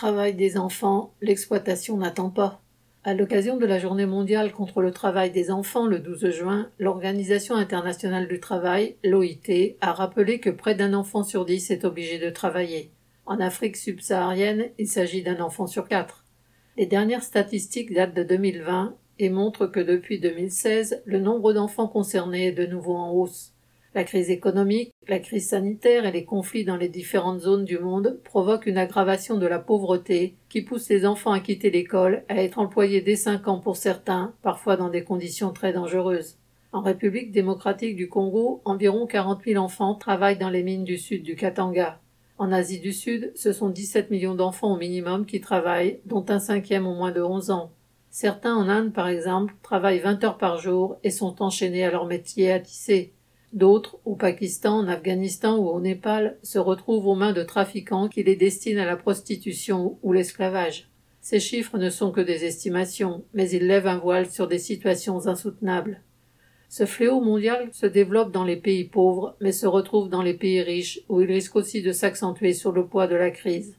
travail des enfants, l'exploitation n'attend pas. À l'occasion de la Journée mondiale contre le travail des enfants le 12 juin, l'Organisation internationale du travail, l'OIT, a rappelé que près d'un enfant sur dix est obligé de travailler. En Afrique subsaharienne, il s'agit d'un enfant sur quatre. Les dernières statistiques datent de 2020 et montrent que depuis 2016, le nombre d'enfants concernés est de nouveau en hausse. La crise économique, la crise sanitaire et les conflits dans les différentes zones du monde provoquent une aggravation de la pauvreté qui pousse les enfants à quitter l'école, à être employés dès 5 ans pour certains, parfois dans des conditions très dangereuses. En République démocratique du Congo, environ 40 000 enfants travaillent dans les mines du sud du Katanga. En Asie du Sud, ce sont 17 millions d'enfants au minimum qui travaillent, dont un cinquième au moins de 11 ans. Certains en Inde, par exemple, travaillent 20 heures par jour et sont enchaînés à leur métier à tisser. D'autres, au Pakistan, en Afghanistan ou au Népal, se retrouvent aux mains de trafiquants qui les destinent à la prostitution ou l'esclavage. Ces chiffres ne sont que des estimations, mais ils lèvent un voile sur des situations insoutenables. Ce fléau mondial se développe dans les pays pauvres, mais se retrouve dans les pays riches, où il risque aussi de s'accentuer sur le poids de la crise.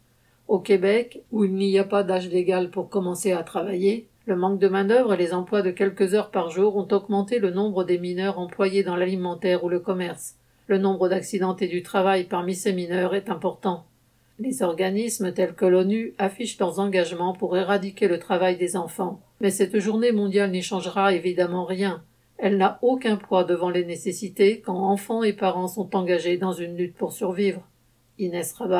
Au Québec, où il n'y a pas d'âge légal pour commencer à travailler, le manque de main-d'œuvre et les emplois de quelques heures par jour ont augmenté le nombre des mineurs employés dans l'alimentaire ou le commerce. Le nombre d'accidentés du travail parmi ces mineurs est important. Les organismes tels que l'ONU affichent leurs engagements pour éradiquer le travail des enfants. Mais cette journée mondiale n'y changera évidemment rien. Elle n'a aucun poids devant les nécessités quand enfants et parents sont engagés dans une lutte pour survivre. Inès Rabat.